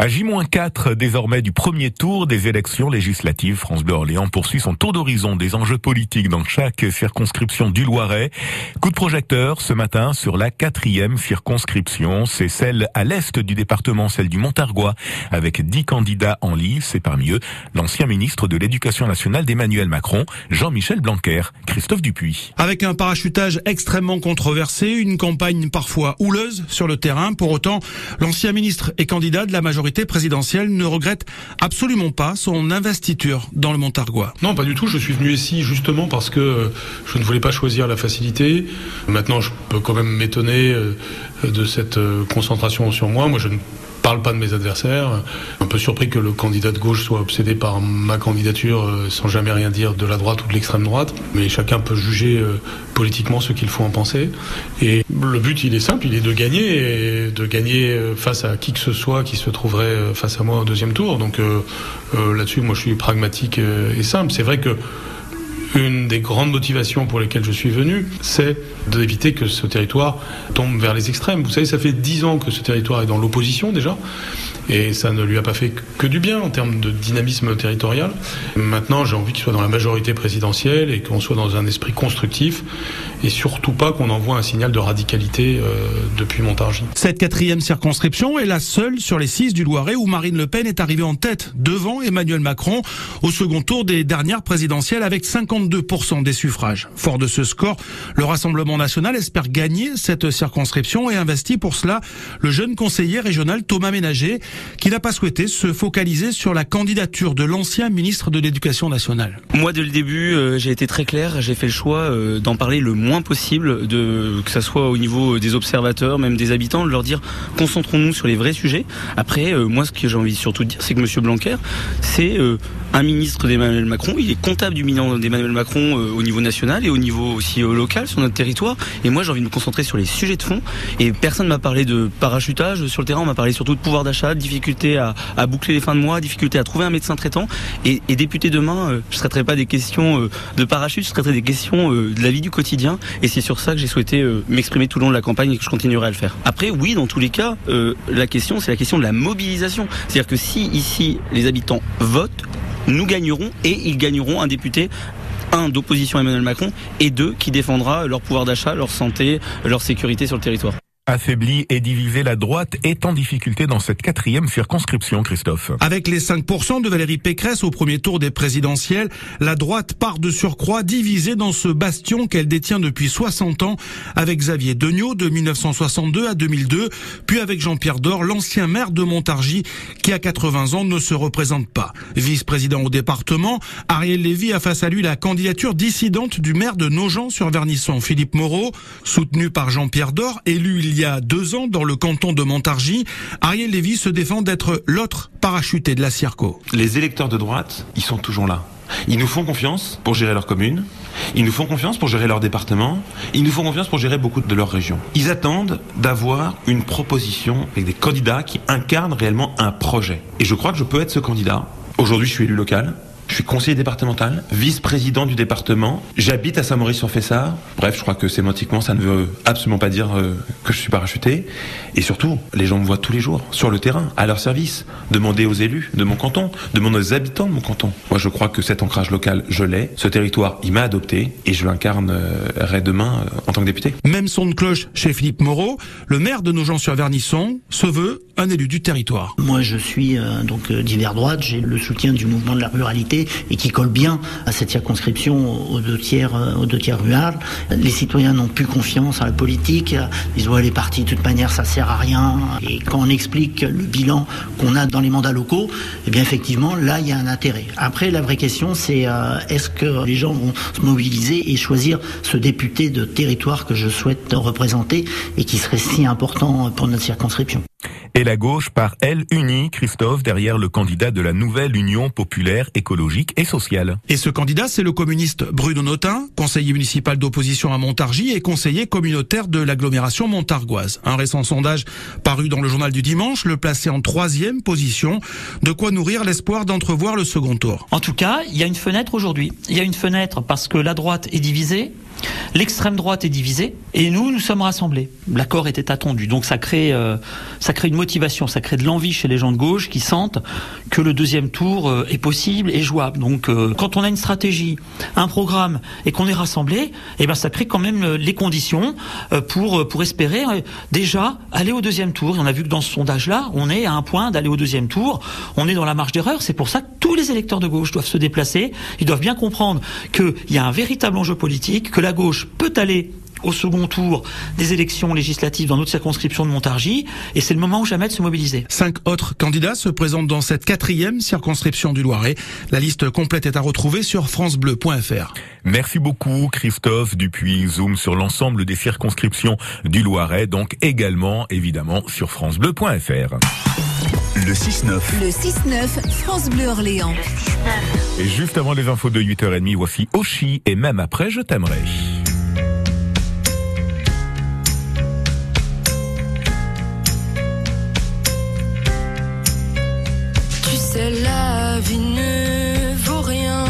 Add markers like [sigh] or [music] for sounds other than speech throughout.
À J-4 désormais du premier tour des élections législatives, France Bleu Orléans poursuit son tour d'horizon des enjeux politiques dans chaque circonscription du Loiret. Coup de projecteur ce matin sur la quatrième circonscription, c'est celle à l'est du département, celle du Montargois, avec dix candidats en lice et parmi eux l'ancien ministre de l'Éducation nationale d'Emmanuel Macron, Jean-Michel Blanquer, Christophe Dupuis. Avec un parachutage extrêmement controversé, une campagne parfois houleuse sur le terrain, pour autant l'ancien ministre est candidat de la majorité présidentielle ne regrette absolument pas son investiture dans le Montargois. Non, pas du tout. Je suis venu ici justement parce que je ne voulais pas choisir la facilité. Maintenant, je peux quand même m'étonner euh, de cette euh, concentration sur moi. Moi, je ne parle pas de mes adversaires. Un peu surpris que le candidat de gauche soit obsédé par ma candidature euh, sans jamais rien dire de la droite ou de l'extrême droite. Mais chacun peut juger euh, politiquement ce qu'il faut en penser. Et le but, il est simple, il est de gagner, et de gagner euh, face à qui que ce soit qui se trouverait face à moi au deuxième tour. Donc là-dessus, moi, je suis pragmatique et simple. C'est vrai que une des grandes motivations pour lesquelles je suis venu, c'est d'éviter que ce territoire tombe vers les extrêmes. Vous savez, ça fait dix ans que ce territoire est dans l'opposition déjà. Et ça ne lui a pas fait que du bien en termes de dynamisme territorial. Maintenant, j'ai envie qu'il soit dans la majorité présidentielle et qu'on soit dans un esprit constructif et surtout pas qu'on envoie un signal de radicalité euh, depuis Montargis. Cette quatrième circonscription est la seule sur les six du Loiret où Marine Le Pen est arrivée en tête devant Emmanuel Macron au second tour des dernières présidentielles avec 52% des suffrages. Fort de ce score, le Rassemblement national espère gagner cette circonscription et investit pour cela le jeune conseiller régional Thomas Ménager qui n'a pas souhaité se focaliser sur la candidature de l'ancien ministre de l'Éducation nationale. Moi, dès le début, euh, j'ai été très clair. J'ai fait le choix euh, d'en parler le moins possible, que ça soit au niveau des observateurs, même des habitants, de leur dire concentrons-nous sur les vrais sujets. Après, euh, moi, ce que j'ai envie surtout de dire, c'est que Monsieur Blanquer, c'est un ministre d'Emmanuel Macron. Il est comptable du bilan d'Emmanuel Macron au niveau national et au niveau aussi local sur notre territoire. Et moi, j'ai envie de me concentrer sur les sujets de fond. Et personne m'a parlé de parachutage sur le terrain. On m'a parlé surtout de pouvoir d'achat, difficulté à, boucler les fins de mois, difficulté à trouver un médecin traitant. Et, député demain, euh, je ne traiterai pas des questions euh, de parachute, je traiterai des questions euh, de la vie du quotidien. Et c'est sur ça que j'ai souhaité m'exprimer tout le long de la campagne et que je continuerai à le faire. Après, oui, dans tous les cas, la question, c'est la question de la mobilisation. C'est-à-dire que si ici les habitants votent, nous gagnerons et ils gagneront un député un d'opposition à Emmanuel Macron et deux qui défendra leur pouvoir d'achat, leur santé, leur sécurité sur le territoire. Affaiblie et divisée, la droite est en difficulté dans cette quatrième circonscription, Christophe. Avec les 5% de Valérie Pécresse au premier tour des présidentielles, la droite part de surcroît divisée dans ce bastion qu'elle détient depuis 60 ans avec Xavier Degnaud de 1962 à 2002, puis avec Jean-Pierre Dor, l'ancien maire de Montargis, qui à 80 ans ne se représente pas. Vice-président au département, Ariel Lévy a face à lui la candidature dissidente du maire de Nogent-sur-Vernisson, Philippe Moreau, soutenu par Jean-Pierre Dor, élu il y il y a deux ans dans le canton de Montargis, Ariel Lévy se défend d'être l'autre parachuté de la Circo. Les électeurs de droite, ils sont toujours là. Ils nous font confiance pour gérer leur commune, ils nous font confiance pour gérer leur département, ils nous font confiance pour gérer beaucoup de leur région. Ils attendent d'avoir une proposition avec des candidats qui incarnent réellement un projet. Et je crois que je peux être ce candidat. Aujourd'hui, je suis élu local. Je suis conseiller départemental, vice-président du département. J'habite à Saint-Maurice-sur-Fessard. Bref, je crois que sémantiquement, ça ne veut absolument pas dire euh, que je suis parachuté. Et surtout, les gens me voient tous les jours, sur le terrain, à leur service. Demander aux élus de mon canton, demander aux habitants de mon canton. Moi, je crois que cet ancrage local, je l'ai. Ce territoire, il m'a adopté et je l'incarnerai demain euh, en tant que député. Même son de cloche chez Philippe Moreau, le maire de Nogent-sur-Vernisson se veut un élu du territoire. Moi, je suis euh, donc d'hiver droite. J'ai le soutien du mouvement de la ruralité et qui colle bien à cette circonscription aux deux tiers, euh, aux rurales. Les citoyens n'ont plus confiance à la politique. Ils voient les partis, de toute manière, ça sert à rien. Et quand on explique le bilan qu'on a dans les mandats locaux, eh bien, effectivement, là, il y a un intérêt. Après, la vraie question, c'est euh, est-ce que les gens vont se mobiliser et choisir ce député de territoire que je souhaite représenter et qui serait si important pour notre circonscription? Et la gauche par elle unie, Christophe, derrière le candidat de la nouvelle Union populaire écologique et sociale. Et ce candidat, c'est le communiste Bruno Notin, conseiller municipal d'opposition à Montargis et conseiller communautaire de l'agglomération montargoise. Un récent sondage paru dans le journal du dimanche le plaçait en troisième position, de quoi nourrir l'espoir d'entrevoir le second tour. En tout cas, il y a une fenêtre aujourd'hui. Il y a une fenêtre parce que la droite est divisée, l'extrême droite est divisée et nous, nous sommes rassemblés. L'accord était attendu, donc ça crée, euh, ça crée une motivation, ça crée de l'envie chez les gens de gauche qui sentent que le deuxième tour euh, est possible et jouable. Donc, euh, quand on a une stratégie, un programme et qu'on est rassemblé, eh ben ça crée quand même les conditions pour espérer déjà aller au deuxième tour. Et on a vu que dans ce sondage-là, on est à un point d'aller au deuxième tour. On est dans la marge d'erreur. C'est pour ça que tous les électeurs de gauche doivent se déplacer. Ils doivent bien comprendre qu'il y a un véritable enjeu politique, que gauche peut aller au second tour des élections législatives dans notre circonscription de Montargis, et c'est le moment ou jamais de se mobiliser. Cinq autres candidats se présentent dans cette quatrième circonscription du Loiret. La liste complète est à retrouver sur francebleu.fr. Merci beaucoup Christophe Dupuis. Zoom sur l'ensemble des circonscriptions du Loiret, donc également évidemment sur francebleu.fr. Le 6-9. Le 6-9, France Bleu Orléans. Et juste avant les infos de 8h30, voici Oshi et même après je t'aimerai. Vie ne vaut rien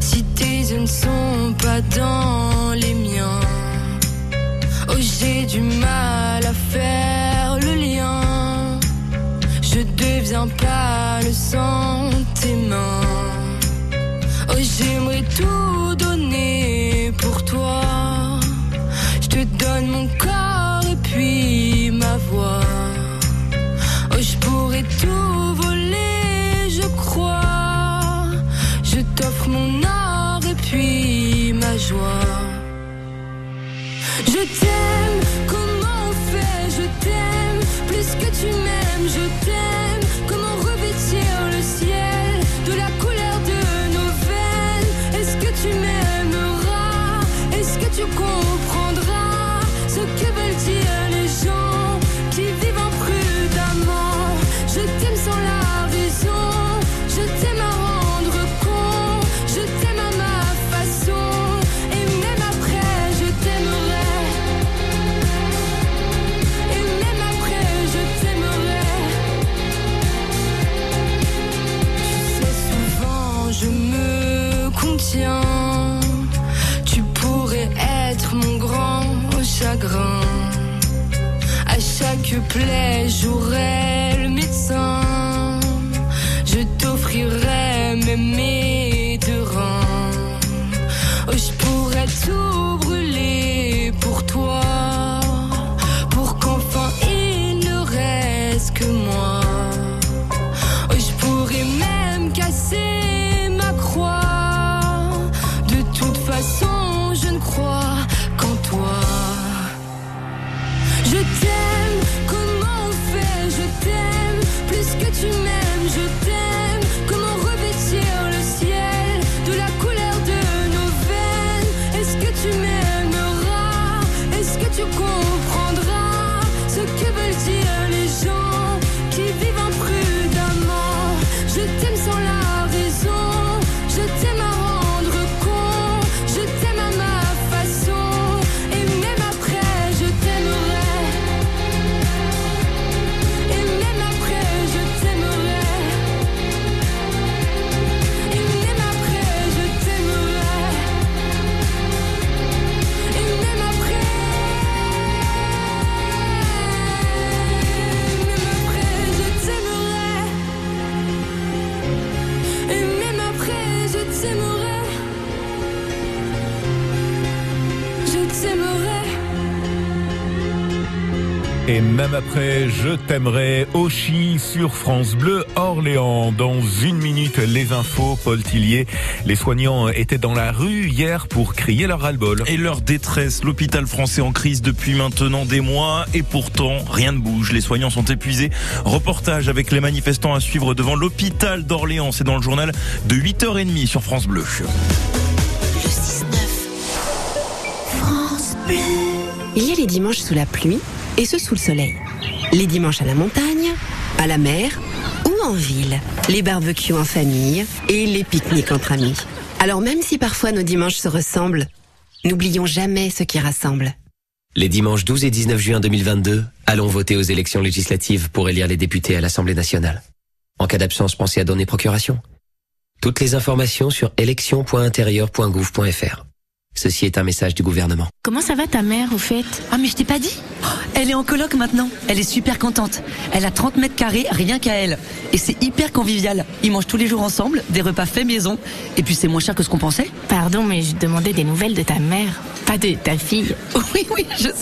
si tes yeux ne sont pas dans les miens. Oh, j'ai du mal à faire le lien. Je deviens pas le sentiment. Oh, Je t'aime, comment on fait? Je t'aime, plus que tu m'aimes, je t'aime. Tu pourrais être mon grand chagrin. À chaque plaie, j'aurais le médecin. Comment on fait? Je t'aime, plus que tu m'aimes, Et même après, je t'aimerai, Oshi sur France Bleu Orléans. Dans une minute, les infos, Paul Tillier. Les soignants étaient dans la rue hier pour crier leur ras-le-bol. Et leur détresse, l'hôpital français en crise depuis maintenant des mois et pourtant rien ne bouge. Les soignants sont épuisés. Reportage avec les manifestants à suivre devant l'hôpital d'Orléans. C'est dans le journal de 8h30 sur France Bleu. Le 6-9. France Bleu. Il y a les dimanches sous la pluie et ceux sous le soleil. Les dimanches à la montagne, à la mer ou en ville. Les barbecues en famille et les pique-niques entre amis. Alors même si parfois nos dimanches se ressemblent, n'oublions jamais ce qui rassemble. Les dimanches 12 et 19 juin 2022, allons voter aux élections législatives pour élire les députés à l'Assemblée nationale. En cas d'absence, pensez à donner procuration. Toutes les informations sur élection.intérieur.gouv.fr. Ceci est un message du gouvernement. Comment ça va ta mère au fait? Ah mais je t'ai pas dit Elle est en coloc maintenant. Elle est super contente. Elle a 30 mètres carrés rien qu'à elle. Et c'est hyper convivial. Ils mangent tous les jours ensemble, des repas faits maison. Et puis c'est moins cher que ce qu'on pensait. Pardon, mais je demandais des nouvelles de ta mère, pas de ta fille. [laughs] Oui, oui, je sais.